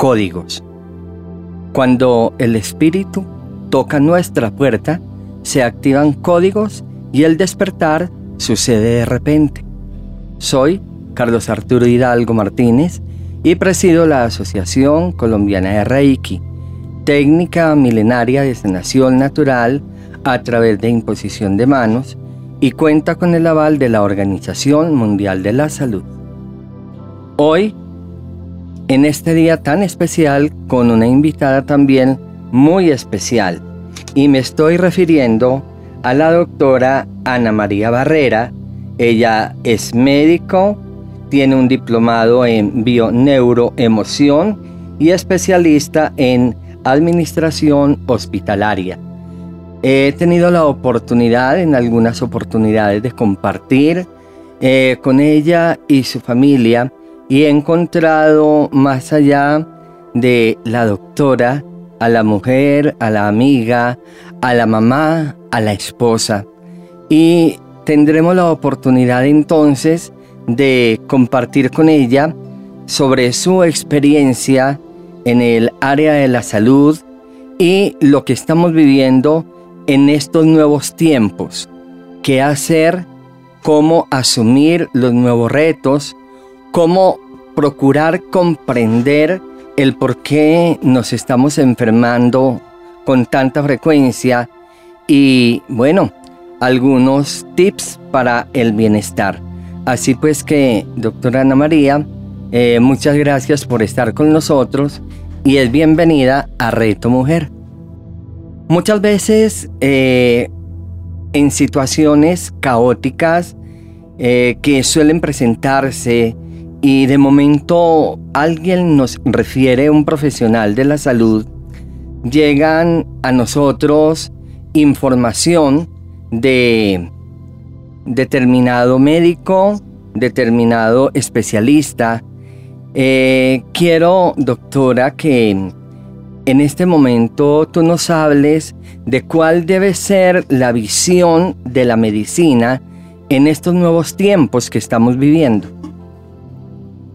códigos. Cuando el espíritu toca nuestra puerta, se activan códigos y el despertar sucede de repente. Soy Carlos Arturo Hidalgo Martínez y presido la Asociación Colombiana de Reiki técnica milenaria de sanación natural a través de imposición de manos y cuenta con el aval de la Organización Mundial de la Salud. Hoy, en este día tan especial, con una invitada también muy especial, y me estoy refiriendo a la doctora Ana María Barrera. Ella es médico, tiene un diplomado en bioneuroemoción y especialista en administración hospitalaria. He tenido la oportunidad en algunas oportunidades de compartir eh, con ella y su familia y he encontrado más allá de la doctora, a la mujer, a la amiga, a la mamá, a la esposa. Y tendremos la oportunidad entonces de compartir con ella sobre su experiencia en el área de la salud y lo que estamos viviendo en estos nuevos tiempos. ¿Qué hacer? ¿Cómo asumir los nuevos retos? ¿Cómo procurar comprender el por qué nos estamos enfermando con tanta frecuencia? Y bueno, algunos tips para el bienestar. Así pues que, doctora Ana María, eh, muchas gracias por estar con nosotros y es bienvenida a Reto Mujer. Muchas veces eh, en situaciones caóticas eh, que suelen presentarse y de momento alguien nos refiere un profesional de la salud, llegan a nosotros información de determinado médico, determinado especialista, eh, quiero, doctora, que en este momento tú nos hables de cuál debe ser la visión de la medicina en estos nuevos tiempos que estamos viviendo.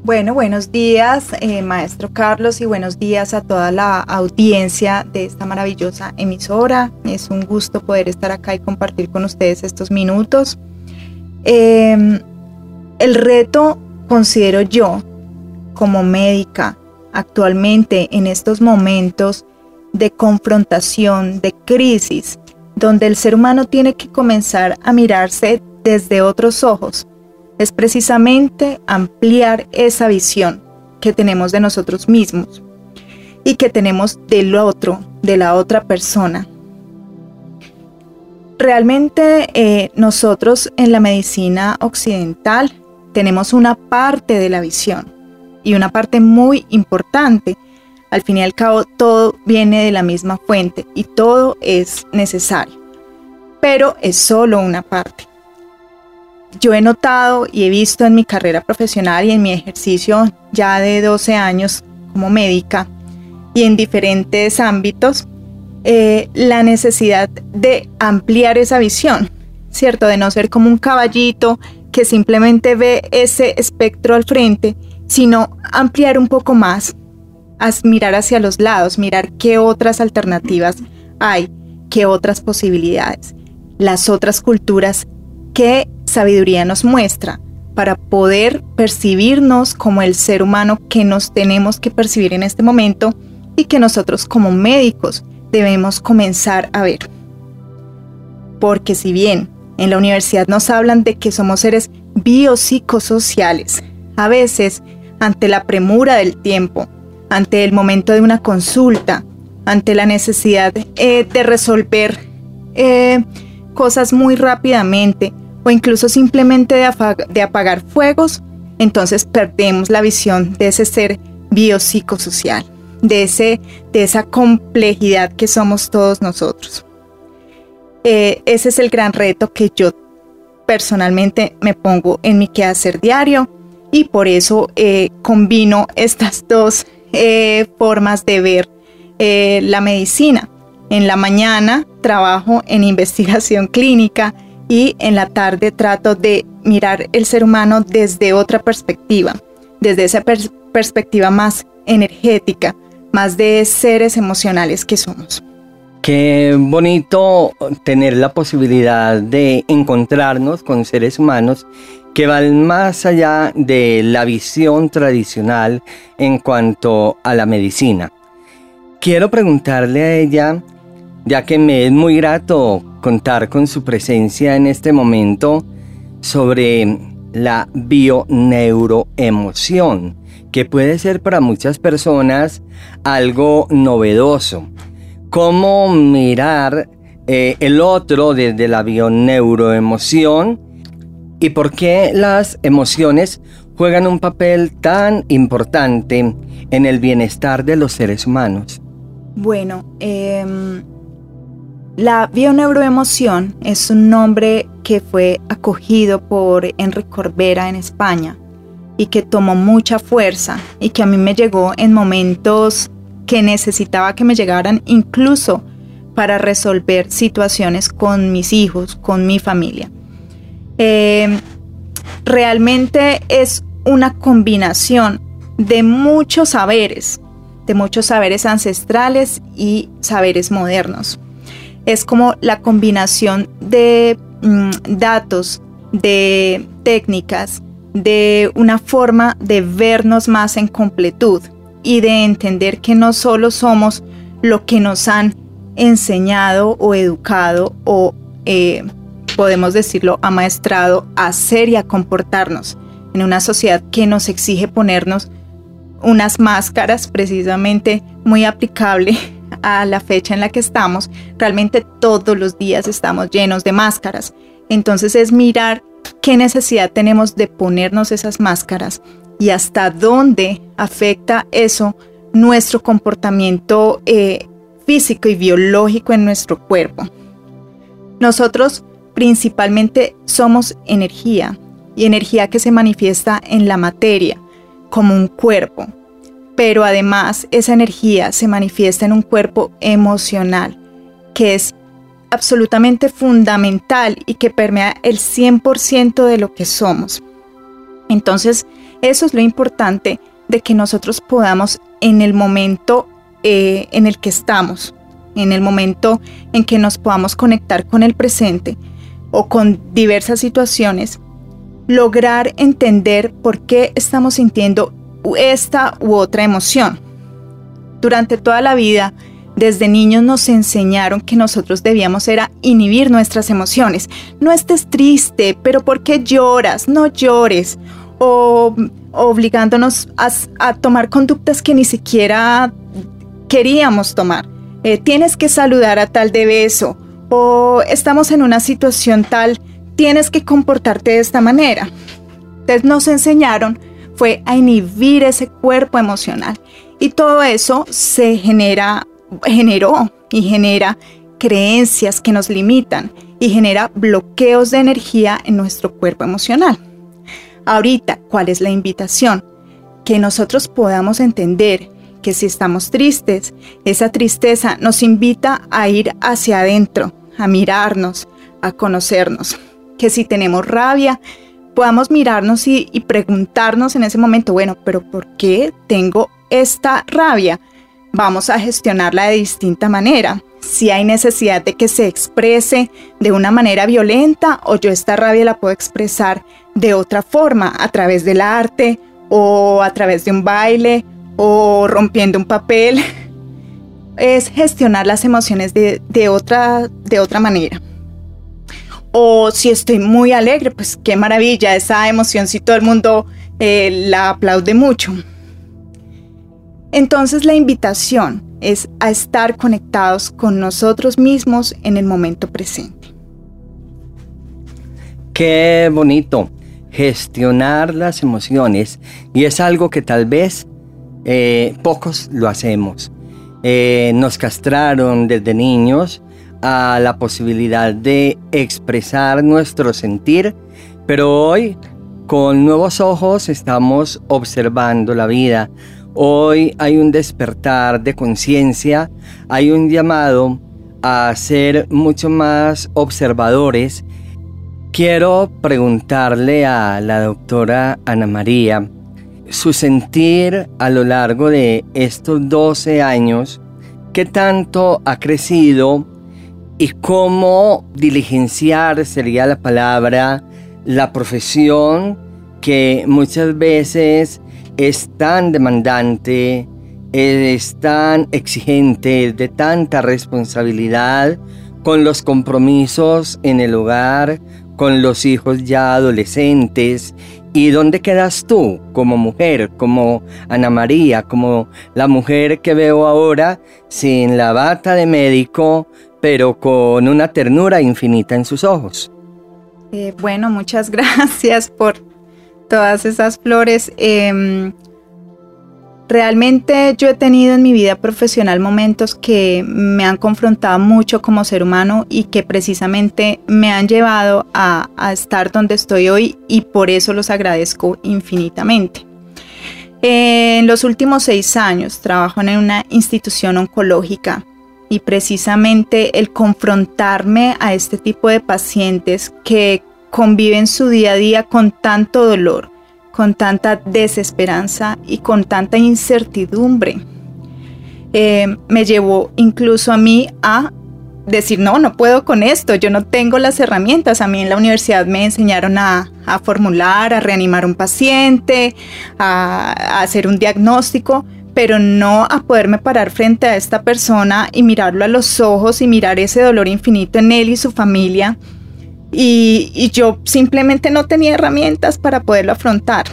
Bueno, buenos días, eh, maestro Carlos, y buenos días a toda la audiencia de esta maravillosa emisora. Es un gusto poder estar acá y compartir con ustedes estos minutos. Em, el reto, considero yo, como médica actualmente en estos momentos de confrontación, de crisis, donde el ser humano tiene que comenzar a mirarse desde otros ojos, es precisamente ampliar esa visión que tenemos de nosotros mismos y que tenemos del otro, de la otra persona. Realmente eh, nosotros en la medicina occidental tenemos una parte de la visión, y una parte muy importante. Al fin y al cabo, todo viene de la misma fuente y todo es necesario, pero es solo una parte. Yo he notado y he visto en mi carrera profesional y en mi ejercicio ya de 12 años como médica y en diferentes ámbitos eh, la necesidad de ampliar esa visión, ¿cierto? De no ser como un caballito que simplemente ve ese espectro al frente sino ampliar un poco más, mirar hacia los lados, mirar qué otras alternativas hay, qué otras posibilidades, las otras culturas, qué sabiduría nos muestra para poder percibirnos como el ser humano que nos tenemos que percibir en este momento y que nosotros como médicos debemos comenzar a ver. Porque si bien en la universidad nos hablan de que somos seres biopsicosociales, a veces ante la premura del tiempo, ante el momento de una consulta, ante la necesidad eh, de resolver eh, cosas muy rápidamente o incluso simplemente de, apagar fuegos, entonces perdemos la visión de ese ser biopsicosocial, de, ese, de esa complejidad que somos todos nosotros. Eh, ese es el gran reto que yo personalmente me pongo en mi quehacer diario y por eso eh, combino estas dos eh, formas de ver la medicina. En la mañana trabajo en investigación clínica y en la tarde trato de mirar el ser humano desde otra perspectiva, desde esa perspectiva más energética, más de seres emocionales que somos. Qué bonito tener la posibilidad de encontrarnos con seres humanos que van más allá de la visión tradicional en cuanto a la medicina. Quiero preguntarle a ella, ya que me es muy grato contar con su presencia en este momento, sobre la bioneuroemoción, que puede ser para muchas personas algo novedoso cómo mirar eh, el otro desde la bioneuroemoción y por qué las emociones juegan un papel tan importante en el bienestar de los seres humanos. Bueno, em, la bioneuroemoción es un nombre que fue acogido por Enrique Corbera en España y que tomó mucha fuerza y que a mí me llegó en momentos que necesitaba que me llegaran incluso para resolver situaciones con mis hijos, con mi familia. Em, realmente es una combinación de muchos saberes, de muchos saberes ancestrales y saberes modernos. Es como la combinación de mm, datos, de técnicas, de una forma de vernos más en completud y de entender que no solo somos lo que nos han enseñado o educado o eh, podemos decirlo amaestrado a ser y a comportarnos en una sociedad que nos exige ponernos unas máscaras precisamente muy aplicable a la fecha en la que estamos. Realmente todos los días estamos llenos de máscaras. Entonces es mirar qué necesidad tenemos de ponernos esas máscaras y hasta dónde afecta eso nuestro comportamiento eh, físico y biológico en nuestro cuerpo. Nosotros principalmente somos energía y energía que se manifiesta en la materia como un cuerpo, pero además esa energía se manifiesta en un cuerpo emocional que es absolutamente fundamental y que permea el 100% de lo que somos. Entonces, eso es lo importante de que nosotros podamos en el momento eh, en el que estamos, en el momento en que nos podamos conectar con el presente o con diversas situaciones, lograr entender por qué estamos sintiendo esta u otra emoción. Durante toda la vida, desde niños nos enseñaron que nosotros debíamos era inhibir nuestras emociones. No estés triste, pero ¿por qué lloras? No llores o obligándonos a, tomar conductas que ni siquiera queríamos tomar. Eh, tienes que saludar a tal de beso o estamos en una situación tal, tienes que comportarte de esta manera. Entonces nos enseñaron fue a inhibir ese cuerpo emocional y todo eso se genera, generó y genera creencias que nos limitan y genera bloqueos de energía en nuestro cuerpo emocional. Ahorita, ¿cuál es la invitación? Que nosotros podamos entender que si estamos tristes, esa tristeza nos invita a ir hacia adentro, a mirarnos, a conocernos. Que si tenemos rabia, podamos mirarnos y, preguntarnos en ese momento, bueno, pero ¿por qué tengo esta rabia? Vamos a gestionarla de distinta manera. Si hay necesidad de que se exprese de una manera violenta o yo esta rabia la puedo expresar de otra forma, a través del arte o a través de un baile o rompiendo un papel. Es gestionar las emociones de, otra, de otra manera. O si estoy muy alegre, pues qué maravilla, esa emoción si todo el mundo eh, la aplaude mucho. Entonces la invitación es a estar conectados con nosotros mismos en el momento presente. Qué bonito gestionar las emociones y es algo que tal vez eh, pocos lo hacemos. Eh, nos castraron desde niños a la posibilidad de expresar nuestro sentir, pero hoy con nuevos ojos estamos observando la vida. Hoy hay un despertar de conciencia, hay un llamado a ser mucho más observadores. Quiero preguntarle a la doctora Ana María su sentir a lo largo de estos 12 años, qué tanto ha crecido y cómo diligenciar sería la palabra la profesión que muchas veces es tan demandante, es tan exigente, de tanta responsabilidad con los compromisos en el hogar, con los hijos ya adolescentes. ¿Y dónde quedas tú como mujer, como Ana María, como la mujer que veo ahora sin la bata de médico, pero con una ternura infinita en sus ojos? Eh, bueno, muchas gracias por todas esas flores. Em, realmente yo he tenido en mi vida profesional momentos que me han confrontado mucho como ser humano y que precisamente me han llevado a, estar donde estoy hoy y por eso los agradezco infinitamente. En los últimos seis años trabajo en una institución oncológica y precisamente el confrontarme a este tipo de pacientes que conviven su día a día con tanto dolor, con tanta desesperanza y con tanta incertidumbre. Eh, me llevó incluso a mí a decir, no, no puedo con esto, yo no tengo las herramientas. A mí en la universidad me enseñaron a, formular, a reanimar un paciente, a hacer un diagnóstico, pero no a poderme parar frente a esta persona y mirarlo a los ojos y mirar ese dolor infinito en él y su familia. Y, yo simplemente no tenía herramientas para poderlo afrontar.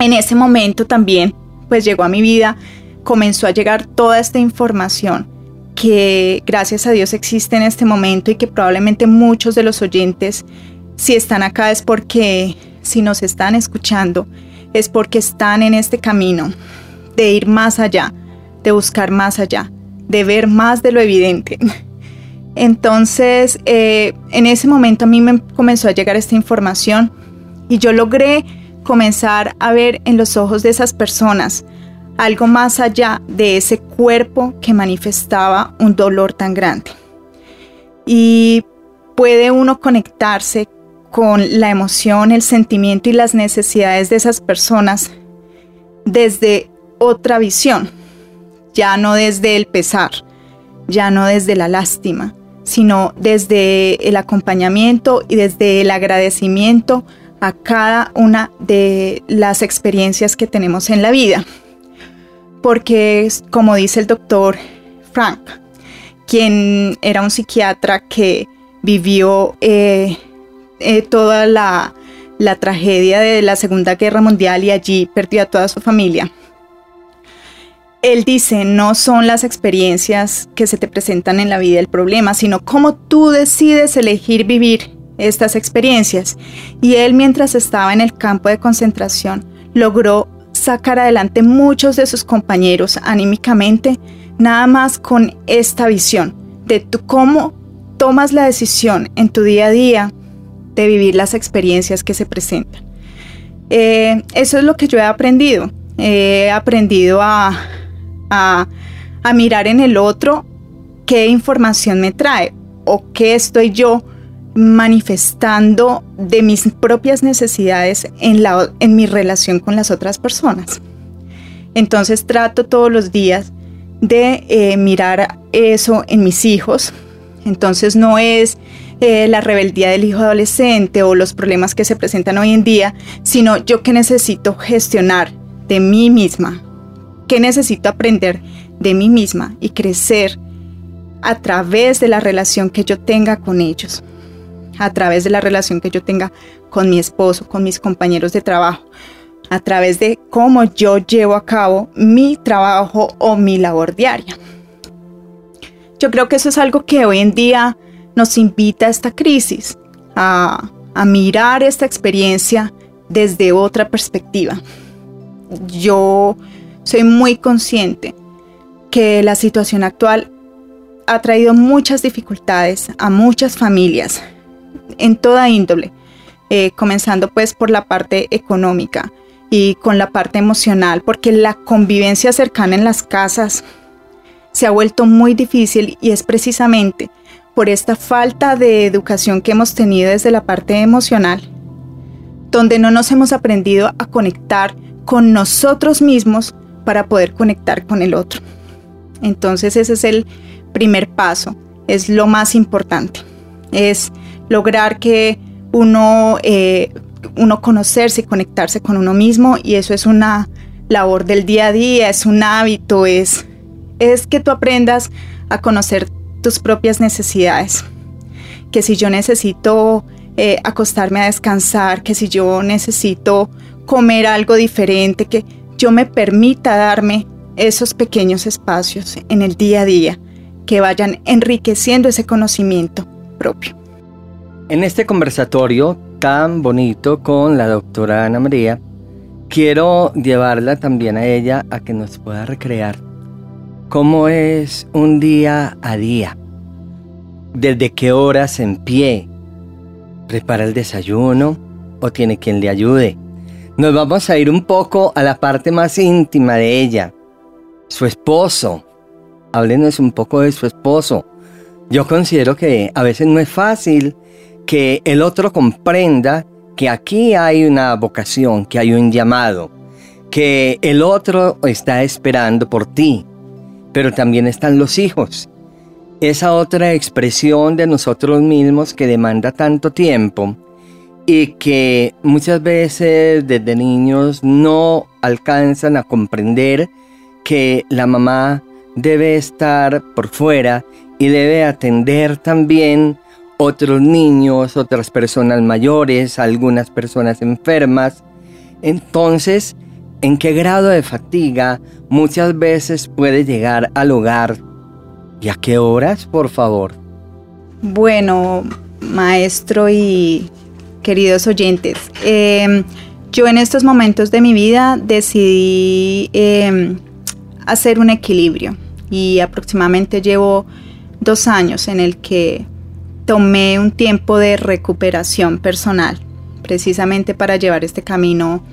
En ese momento también, pues llegó a mi vida, comenzó a llegar toda esta información que gracias a Dios existe en este momento y que probablemente muchos de los oyentes, si están acá es porque, si nos están escuchando, es porque están en este camino de ir más allá, de buscar más allá, de ver más de lo evidente. Entonces, eh, en ese momento a mí me comenzó a llegar esta información y yo logré comenzar a ver en los ojos de esas personas algo más allá de ese cuerpo que manifestaba un dolor tan grande. Y puede uno conectarse con la emoción, el sentimiento y las necesidades de esas personas desde otra visión, ya no desde el pesar, ya no desde la lástima, sino desde el acompañamiento y desde el agradecimiento a cada una de las experiencias que tenemos en la vida. Porque, como dice el doctor Frank, quien era un psiquiatra que vivió eh, eh, toda la, la tragedia de la Segunda Guerra Mundial y allí perdió a toda su familia, él dice, no son las experiencias que se te presentan en la vida el problema, sino cómo tú decides elegir vivir estas experiencias. Y él mientras estaba en el campo de concentración logró sacar adelante muchos de sus compañeros anímicamente, nada más con esta visión de cómo tomas la decisión en tu día a día de vivir las experiencias que se presentan. Eh, eso es lo que yo he aprendido. He aprendido a, a, mirar en el otro qué información me trae o qué estoy yo manifestando de mis propias necesidades en, la, en mi relación con las otras personas. Entonces trato todos los días de eh, mirar eso en mis hijos. Entonces no es eh, la rebeldía del hijo adolescente o los problemas que se presentan hoy en día, sino yo que necesito gestionar de mí misma qué necesito aprender de mí misma y crecer a través de la relación que yo tenga con ellos, a través de la relación que yo tenga con mi esposo, con mis compañeros de trabajo, a través de cómo yo llevo a cabo mi trabajo o mi labor diaria. Yo creo que eso es algo que hoy en día nos invita a esta crisis, a, a mirar esta experiencia desde otra perspectiva. Yo soy muy consciente que la situación actual ha traído muchas dificultades a muchas familias en toda índole, eh, comenzando pues por la parte económica y con la parte emocional, porque la convivencia cercana en las casas se ha vuelto muy difícil y es precisamente por esta falta de educación que hemos tenido desde la parte emocional, donde no nos hemos aprendido a conectar con nosotros mismos para poder conectar con el otro. Entonces ese es el primer paso, es lo más importante, es lograr que uno, eh, uno conocerse y conectarse con uno mismo y eso es una labor del día a día, es un hábito, es, es que tú aprendas a conocer tus propias necesidades, que si yo necesito eh, acostarme a descansar, que si yo necesito comer algo diferente, que yo me permita darme esos pequeños espacios en el día a día que vayan enriqueciendo ese conocimiento propio. En este conversatorio tan bonito con la doctora Ana María, quiero llevarla también a ella a que nos pueda recrear cómo es un día a día, desde qué horas en pie, prepara el desayuno o tiene quien le ayude. Nos vamos a ir un poco a la parte más íntima de ella, su esposo. Háblenos un poco de su esposo. Yo considero que a veces no es fácil que el otro comprenda que aquí hay una vocación, que hay un llamado, que el otro está esperando por ti, pero también están los hijos. Esa otra expresión de nosotros mismos que demanda tanto tiempo y que muchas veces desde niños no alcanzan a comprender que la mamá debe estar por fuera y debe atender también otros niños, otras personas mayores, algunas personas enfermas. Entonces, ¿en qué grado de fatiga muchas veces puede llegar al hogar? ¿Y a qué horas, por favor? Bueno, maestro y queridos oyentes, em, yo en estos momentos de mi vida decidí em, hacer un equilibrio y aproximadamente llevo dos años en el que tomé un tiempo de recuperación personal, precisamente para llevar este camino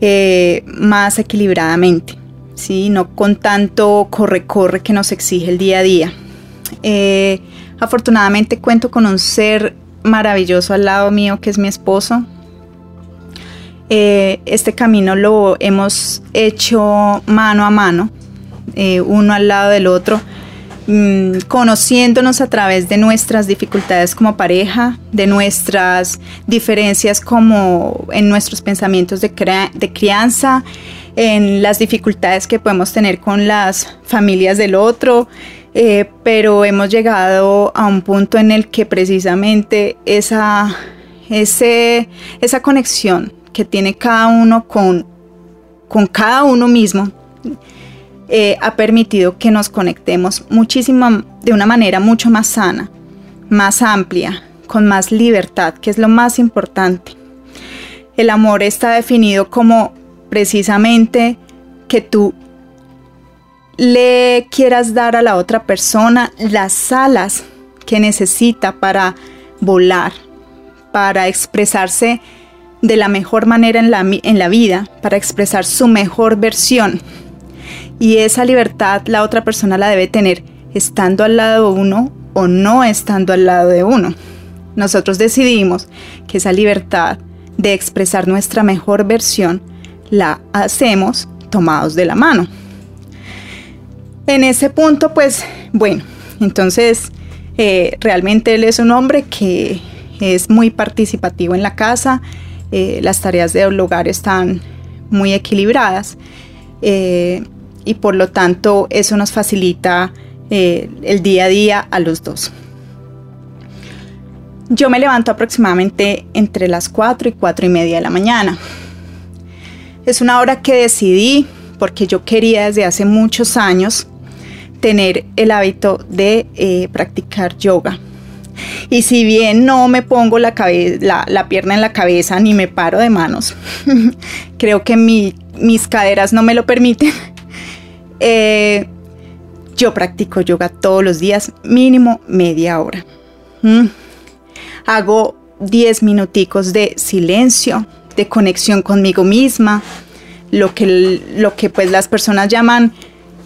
eh, más equilibradamente, ¿sí? no con tanto corre-corre que nos exige el día a día. Eh, afortunadamente cuento con un ser maravilloso al lado mío que es mi esposo, eh, este camino lo hemos hecho mano a mano, eh, uno al lado del otro, mm, conociéndonos a través de nuestras dificultades como pareja, de nuestras diferencias como en nuestros pensamientos de, de crianza, en las dificultades que podemos tener con las familias del otro. Eh, pero hemos llegado a un punto en el que precisamente esa, esa conexión que tiene cada uno con, con cada uno mismo, eh, ha permitido que nos conectemos muchísimo, de una manera mucho más sana, más amplia, con más libertad, que es lo más importante. El amor está definido como precisamente que tú le quieras dar a la otra persona las alas que necesita para volar, para expresarse de la mejor manera en la, en la vida, para expresar su mejor versión. Y esa libertad la otra persona la debe tener estando al lado de uno o no estando al lado de uno. Nosotros decidimos que esa libertad de expresar nuestra mejor versión la hacemos tomados de la mano. En ese punto, pues bueno, entonces eh, realmente él es un hombre que es muy participativo en la casa, eh, las tareas del hogar están muy equilibradas eh, y por lo tanto eso nos facilita el día a día a los dos. Yo me levanto aproximadamente entre las 4 y 4 y media de la mañana. Es una hora que decidí porque yo quería desde hace muchos años tener el hábito de practicar yoga. Y si bien no me pongo la, pierna en la cabeza ni me paro de manos, creo que mi, mis caderas no me lo permiten. Eh, yo practico yoga todos los días, mínimo media hora. Mm. Hago 10 minuticos de silencio, de conexión conmigo misma, lo que, lo que pues las personas llaman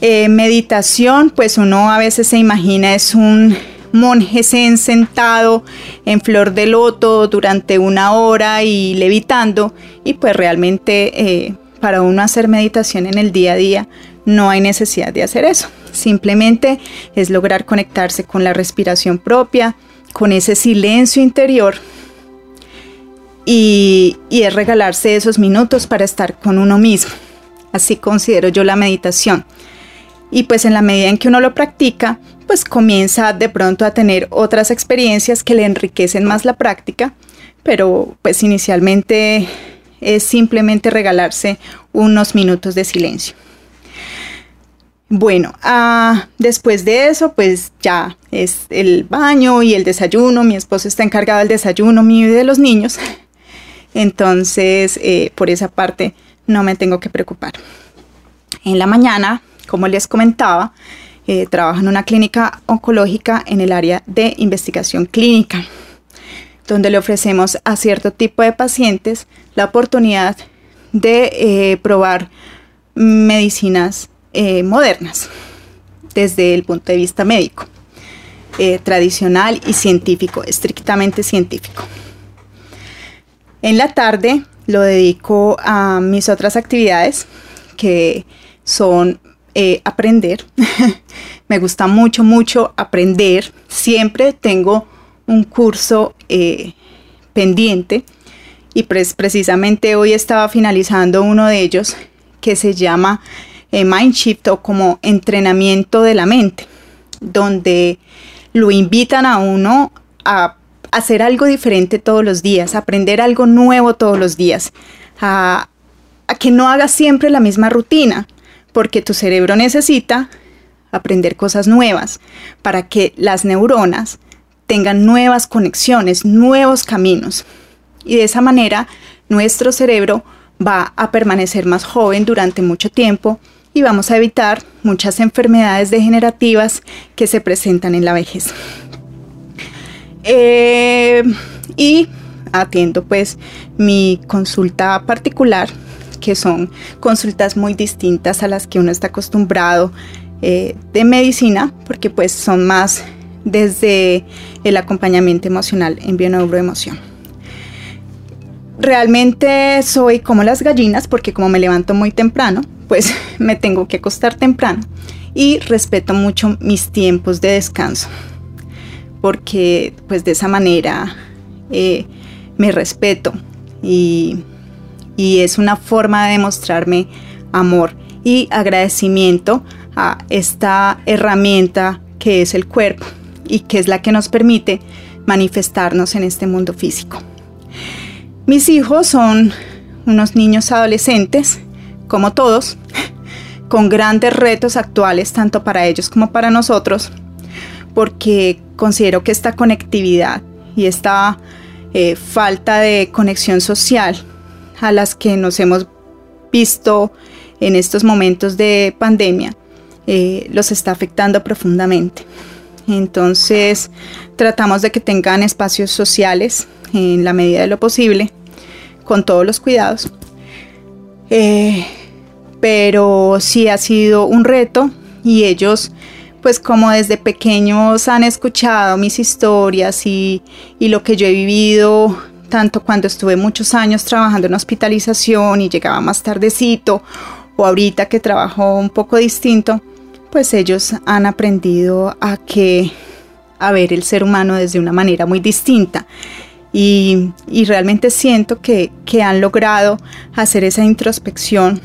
eh, meditación, pues uno a veces se imagina es un monje sentado en flor de loto durante una hora y levitando y pues realmente eh, para uno hacer meditación en el día a día no hay necesidad de hacer eso. Simplemente es lograr conectarse con la respiración propia, con ese silencio interior y, y es regalarse esos minutos para estar con uno mismo. Así considero yo la meditación. Y pues en la medida en que uno lo practica, pues comienza de pronto a tener otras experiencias que le enriquecen más la práctica, pero pues inicialmente es simplemente regalarse unos minutos de silencio. Bueno, ah, después de eso, pues ya es el baño y el desayuno. Mi esposo está encargado del desayuno mío y de los niños. Entonces, eh, por esa parte no me tengo que preocupar. En la mañana, como les comentaba, eh, trabajo en una clínica oncológica en el área de investigación clínica, donde le ofrecemos a cierto tipo de pacientes la oportunidad de eh, probar medicinas eh, modernas desde el punto de vista médico, eh, tradicional y científico, estrictamente científico. En la tarde lo dedico a mis otras actividades que son eh, aprender. Me gusta mucho, mucho aprender. Siempre tengo un curso pendiente y pues precisamente hoy estaba finalizando uno de ellos que se llama eh, Mindshift o como entrenamiento de la mente, donde lo invitan a uno a hacer algo diferente todos los días, aprender algo nuevo todos los días, a, que no hagas siempre la misma rutina, porque tu cerebro necesita aprender cosas nuevas para que las neuronas tengan nuevas conexiones, nuevos caminos. Y de esa manera nuestro cerebro va a permanecer más joven durante mucho tiempo y vamos a evitar muchas enfermedades degenerativas que se presentan en la vejez. Eh, y atiendo pues mi consulta particular, que son consultas muy distintas a las que uno está acostumbrado eh, de medicina, porque pues son más desde el acompañamiento emocional en bioneuroemoción. Realmente soy como las gallinas porque como me levanto muy temprano, pues me tengo que acostar temprano y respeto mucho mis tiempos de descanso porque pues de esa manera eh, me respeto y, y es una forma de demostrarme amor y agradecimiento a esta herramienta que es el cuerpo y que es la que nos permite manifestarnos en este mundo físico. Mis hijos son unos niños adolescentes como todos, con grandes retos actuales tanto para ellos como para nosotros, porque considero que esta conectividad y esta eh, falta de conexión social a las que nos hemos visto en estos momentos de pandemia eh, los está afectando profundamente. Entonces tratamos de que tengan espacios sociales en la medida de lo posible, con todos los cuidados. Eh, pero sí ha sido un reto y ellos pues como desde pequeños han escuchado mis historias y, y, lo que yo he vivido, tanto cuando estuve muchos años trabajando en hospitalización y llegaba más tardecito, o ahorita que trabajo un poco distinto, pues ellos han aprendido a que a ver el ser humano desde una manera muy distinta. Y, y realmente siento que, que han logrado hacer esa introspección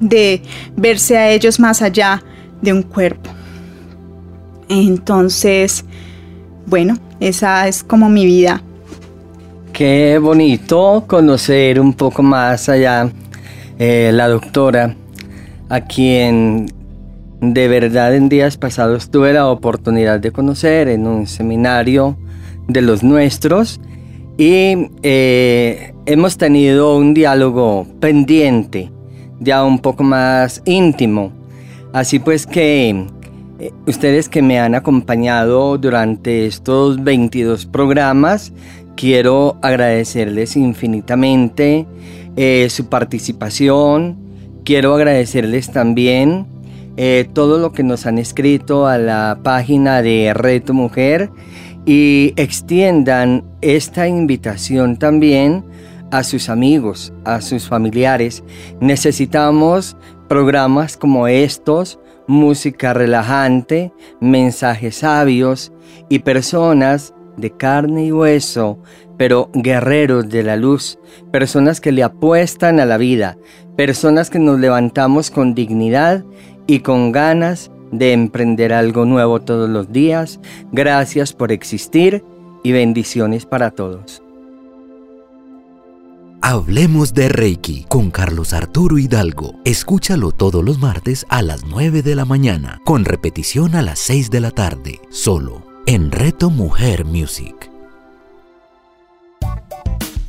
de verse a ellos más allá de un cuerpo. Entonces, bueno, esa es como mi vida. Qué bonito conocer un poco más allá eh, la doctora, a quien de verdad en días pasados tuve la oportunidad de conocer en un seminario de los nuestros y eh, hemos tenido un diálogo pendiente ya un poco más íntimo. Así pues que eh, ustedes que me han acompañado durante estos 22 programas, quiero agradecerles infinitamente eh, su participación. Quiero agradecerles también eh, todo lo que nos han escrito a la página de Reto Mujer y extiendan esta invitación también a sus amigos, a sus familiares. Necesitamos programas como estos, música relajante, mensajes sabios y personas de carne y hueso, pero guerreros de la luz, personas que le apuestan a la vida, personas que nos levantamos con dignidad y con ganas de emprender algo nuevo todos los días. Gracias por existir y bendiciones para todos. Hablemos de Reiki con Carlos Arturo Hidalgo. Escúchalo todos los martes a las 9 de la mañana, con repetición a las 6 de la tarde, solo en Reto Mujer Music.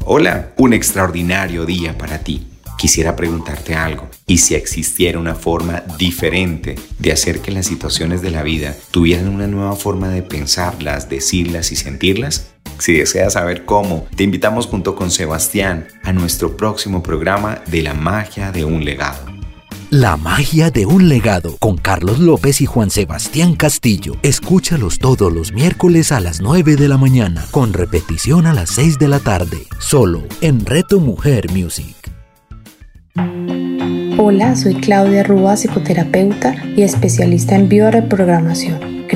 Hola, un extraordinario día para ti quisiera preguntarte algo. ¿Y si existiera una forma diferente de hacer que las situaciones de la vida tuvieran una nueva forma de pensarlas, decirlas y sentirlas? Si deseas saber cómo, te invitamos junto con Sebastián a nuestro próximo programa de la magia de un legado. La magia de un legado con Carlos López y Juan Sebastián Castillo. Escúchalos todos los miércoles a las 9 de la mañana, con repetición a las 6 de la tarde, solo en Reto Mujer Music. Hola, soy Claudia Rúa, psicoterapeuta y especialista en bioreprogramación,